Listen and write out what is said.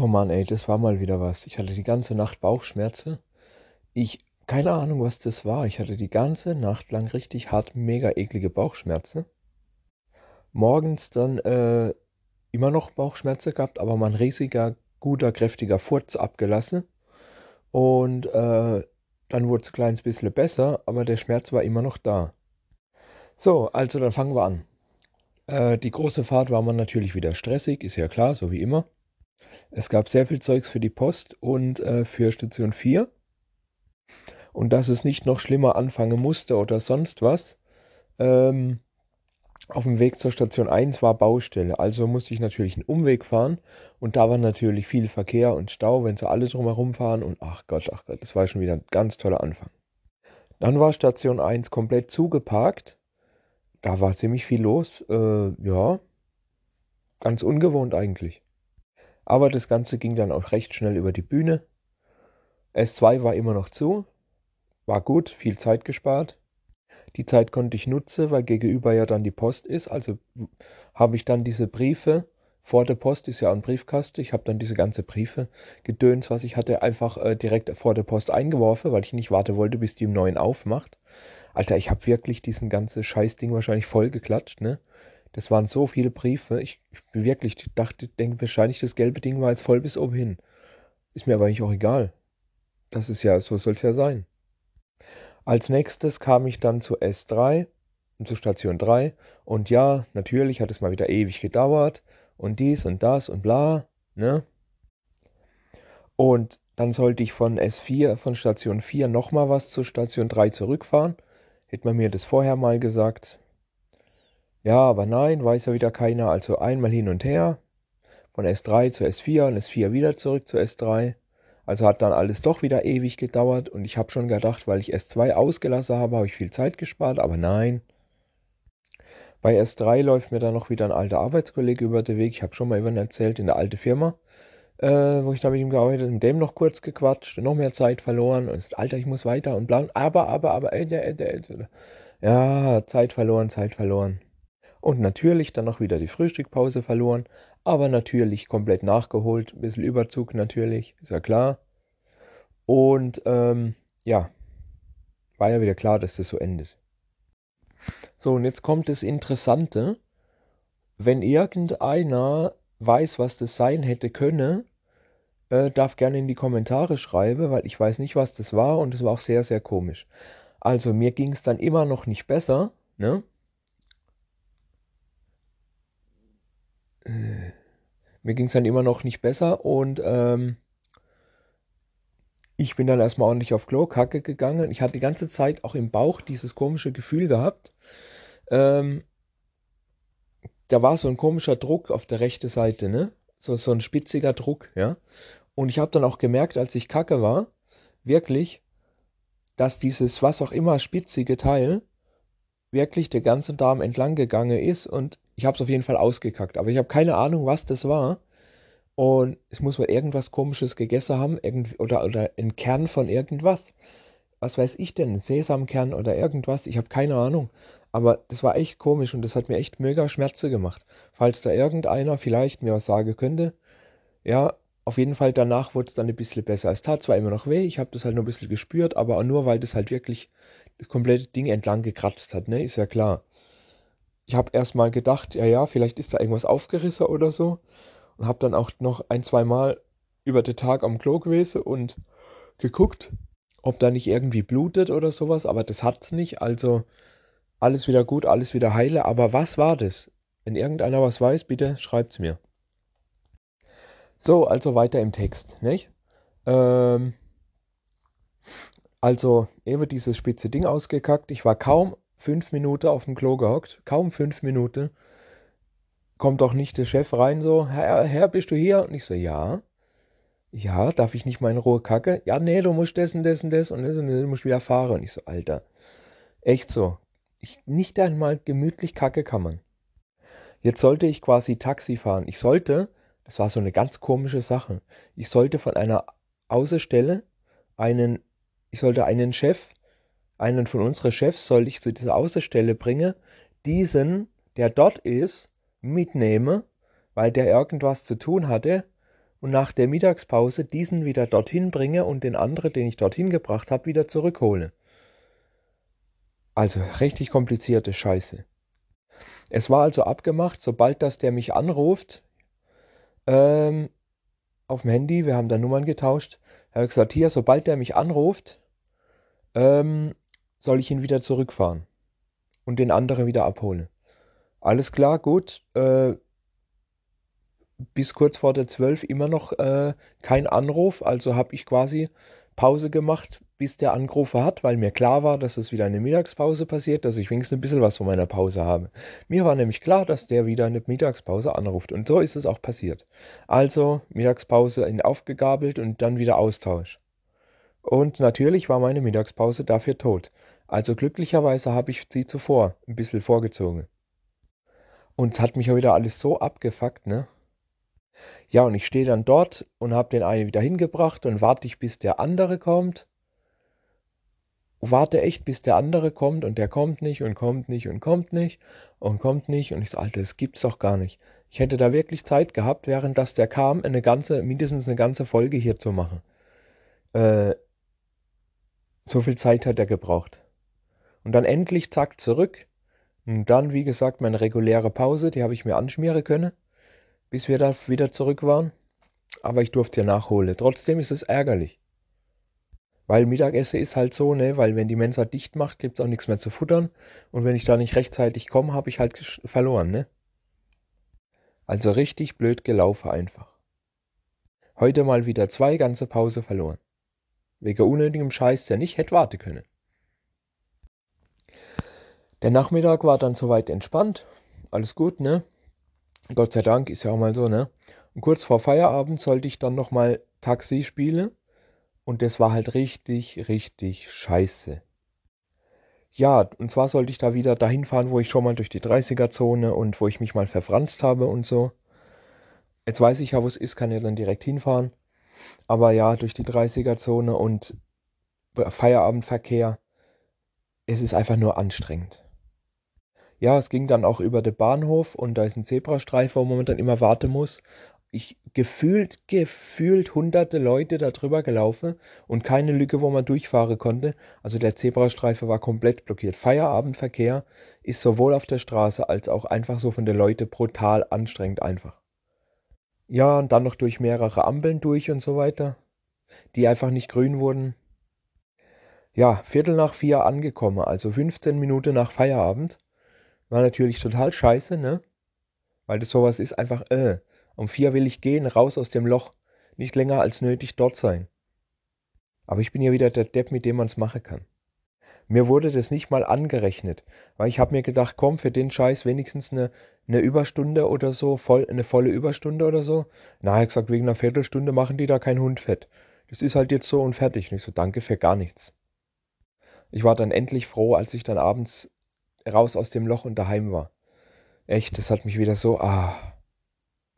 Oh Mann, ey, das war mal wieder was. Ich hatte die ganze Nacht Bauchschmerzen. Ich, keine Ahnung, was das war. Ich hatte die ganze Nacht lang richtig hart, mega eklige Bauchschmerzen. Morgens dann äh, immer noch Bauchschmerzen gehabt, aber mein riesiger, guter, kräftiger Furz abgelassen. Und äh, dann wurde es ein kleines bisschen besser, aber der Schmerz war immer noch da. So, also dann fangen wir an. Äh, die große Fahrt war man natürlich wieder stressig, ist ja klar, so wie immer. Es gab sehr viel Zeugs für die Post und äh, für Station 4. Und dass es nicht noch schlimmer anfangen musste oder sonst was. Ähm, auf dem Weg zur Station 1 war Baustelle, also musste ich natürlich einen Umweg fahren und da war natürlich viel Verkehr und Stau, wenn sie alle drumherum fahren und ach Gott, ach Gott, das war schon wieder ein ganz toller Anfang. Dann war Station 1 komplett zugeparkt, da war ziemlich viel los, äh, ja, ganz ungewohnt eigentlich. Aber das Ganze ging dann auch recht schnell über die Bühne. S2 war immer noch zu, war gut, viel Zeit gespart. Die Zeit konnte ich nutzen, weil gegenüber ja dann die Post ist. Also habe ich dann diese Briefe, vor der Post ist ja ein Briefkasten, ich habe dann diese ganze Briefe, Gedöns, was ich hatte, einfach äh, direkt vor der Post eingeworfen, weil ich nicht warten wollte, bis die im Neuen aufmacht. Alter, ich habe wirklich diesen ganzen Scheißding wahrscheinlich voll geklatscht, ne? Das waren so viele Briefe. Ich, ich wirklich dachte, denke wahrscheinlich, das gelbe Ding war jetzt voll bis oben hin. Ist mir aber eigentlich auch egal. Das ist ja, so soll es ja sein. Als nächstes kam ich dann zu S3 und zu Station 3 und ja, natürlich hat es mal wieder ewig gedauert und dies und das und bla, ne? Und dann sollte ich von S4, von Station 4 nochmal was zu Station 3 zurückfahren. Hätte man mir das vorher mal gesagt. Ja, aber nein, weiß ja wieder keiner. Also einmal hin und her. Von S3 zu S4 und S4 wieder zurück zu S3. Also hat dann alles doch wieder ewig gedauert und ich habe schon gedacht, weil ich S2 ausgelassen habe, habe ich viel Zeit gespart, aber nein. Bei S3 läuft mir dann noch wieder ein alter Arbeitskollege über den Weg. Ich habe schon mal über ihn erzählt, in der alten Firma, äh, wo ich da mit ihm gearbeitet habe, mit dem noch kurz gequatscht, noch mehr Zeit verloren und ist, Alter, ich muss weiter und bla, aber, aber, aber, äh, äh, äh, ja, Zeit verloren, Zeit verloren. Und natürlich dann noch wieder die Frühstückpause verloren, aber natürlich komplett nachgeholt. Ein bisschen Überzug natürlich, ist ja klar. Und ähm, ja, war ja wieder klar, dass das so endet. So, und jetzt kommt das Interessante. Wenn irgendeiner weiß, was das sein hätte können, äh, darf gerne in die Kommentare schreiben, weil ich weiß nicht, was das war und es war auch sehr, sehr komisch. Also mir ging es dann immer noch nicht besser, ne? Äh, mir ging es dann immer noch nicht besser und ähm, ich bin dann erstmal ordentlich auf Klo-Kacke gegangen. Ich hatte die ganze Zeit auch im Bauch dieses komische Gefühl gehabt. Ähm, da war so ein komischer Druck auf der rechten Seite, ne? So, so ein spitziger Druck, ja. Und ich habe dann auch gemerkt, als ich kacke war, wirklich, dass dieses was auch immer spitzige Teil wirklich der ganze Darm entlang gegangen ist und ich habe es auf jeden Fall ausgekackt. Aber ich habe keine Ahnung, was das war. Und es muss wohl irgendwas komisches gegessen haben irgend, oder, oder ein Kern von irgendwas. Was weiß ich denn? Sesamkern oder irgendwas? Ich habe keine Ahnung. Aber das war echt komisch und das hat mir echt mega Schmerzen gemacht. Falls da irgendeiner vielleicht mir was sagen könnte. Ja, auf jeden Fall danach wurde es dann ein bisschen besser. Es tat zwar immer noch weh, ich habe das halt nur ein bisschen gespürt, aber nur weil das halt wirklich das komplette Ding entlang gekratzt hat, ne? Ist ja klar. Ich habe erst mal gedacht, ja, ja, vielleicht ist da irgendwas aufgerissen oder so. Und habe dann auch noch ein, zwei Mal über den Tag am Klo gewesen und geguckt, ob da nicht irgendwie blutet oder sowas. Aber das hat's nicht. Also alles wieder gut, alles wieder heile. Aber was war das? Wenn irgendeiner was weiß, bitte schreibt's mir. So, also weiter im Text, nicht? Ähm, also eben dieses spitze Ding ausgekackt. Ich war kaum fünf Minuten auf dem Klo gehockt, kaum fünf Minuten. Kommt doch nicht der Chef rein so, Herr, Herr, bist du hier? Und ich so, ja. Ja, darf ich nicht mal in Ruhe kacke? Ja, nee, du musst dessen, dessen, das und das und das, du musst wieder fahren. Und ich so, Alter, echt so. Ich, nicht einmal gemütlich kacke kann man. Jetzt sollte ich quasi Taxi fahren. Ich sollte, das war so eine ganz komische Sache, ich sollte von einer Außenstelle einen ich sollte einen Chef, einen von unseren Chefs sollte ich zu dieser Außenstelle bringen, diesen, der dort ist, mitnehmen, weil der irgendwas zu tun hatte und nach der Mittagspause diesen wieder dorthin bringe und den anderen, den ich dorthin gebracht habe, wieder zurückhole. Also richtig komplizierte Scheiße. Es war also abgemacht, sobald das der mich anruft, ähm, auf dem Handy, wir haben da Nummern getauscht, habe ich gesagt, hier, sobald der mich anruft, ähm, soll ich ihn wieder zurückfahren und den anderen wieder abholen. Alles klar, gut. Äh, bis kurz vor der 12 immer noch äh, kein Anruf, also habe ich quasi Pause gemacht, bis der Anrufer hat, weil mir klar war, dass es wieder eine Mittagspause passiert, dass ich wenigstens ein bisschen was von meiner Pause habe. Mir war nämlich klar, dass der wieder eine Mittagspause anruft und so ist es auch passiert. Also Mittagspause in aufgegabelt und dann wieder Austausch. Und natürlich war meine Mittagspause dafür tot. Also glücklicherweise habe ich sie zuvor ein bisschen vorgezogen. Und es hat mich auch wieder alles so abgefuckt, ne? Ja, und ich stehe dann dort und habe den einen wieder hingebracht und warte ich, bis der andere kommt. Warte echt, bis der andere kommt und der kommt nicht und kommt nicht und kommt nicht und kommt nicht. Und ich so, Alter, das gibt's doch gar nicht. Ich hätte da wirklich Zeit gehabt, während das der kam, eine ganze, mindestens eine ganze Folge hier zu machen. Äh, so viel Zeit hat er gebraucht. Und dann endlich, zack, zurück. Und dann, wie gesagt, meine reguläre Pause, die habe ich mir anschmieren können bis wir da wieder zurück waren. Aber ich durfte ja nachholen. Trotzdem ist es ärgerlich. Weil Mittagessen ist halt so, ne, weil wenn die Mensa dicht macht, gibt es auch nichts mehr zu futtern. Und wenn ich da nicht rechtzeitig komme, habe ich halt verloren, ne? Also richtig blöd gelaufen einfach. Heute mal wieder zwei ganze Pause verloren. Wegen unnötigem Scheiß, der nicht hätte warten können. Der Nachmittag war dann soweit entspannt. Alles gut, ne? Gott sei Dank, ist ja auch mal so, ne? Und kurz vor Feierabend sollte ich dann nochmal Taxi spielen. Und das war halt richtig, richtig scheiße. Ja, und zwar sollte ich da wieder dahin fahren, wo ich schon mal durch die 30er-Zone und wo ich mich mal verfranst habe und so. Jetzt weiß ich ja, wo es ist, kann ja dann direkt hinfahren. Aber ja, durch die 30er-Zone und Feierabendverkehr, es ist einfach nur anstrengend. Ja, es ging dann auch über den Bahnhof und da ist ein Zebrastreifen, wo man dann immer warten muss. Ich gefühlt, gefühlt hunderte Leute da drüber gelaufen und keine Lücke, wo man durchfahren konnte. Also der Zebrastreifen war komplett blockiert. Feierabendverkehr ist sowohl auf der Straße als auch einfach so von den Leuten brutal anstrengend einfach. Ja, und dann noch durch mehrere Ampeln durch und so weiter, die einfach nicht grün wurden. Ja, Viertel nach vier angekommen, also 15 Minuten nach Feierabend. War natürlich total scheiße, ne? Weil das sowas ist einfach, äh, um vier will ich gehen, raus aus dem Loch, nicht länger als nötig dort sein. Aber ich bin ja wieder der Depp, mit dem man es machen kann. Mir wurde das nicht mal angerechnet, weil ich habe mir gedacht, komm, für den Scheiß wenigstens eine, eine Überstunde oder so, voll, eine volle Überstunde oder so. Na, ich gesagt, wegen einer Viertelstunde machen die da kein Hund fett. Das ist halt jetzt so und fertig. Und ich so, danke für gar nichts. Ich war dann endlich froh, als ich dann abends raus aus dem Loch und daheim war. Echt, das hat mich wieder so, ah.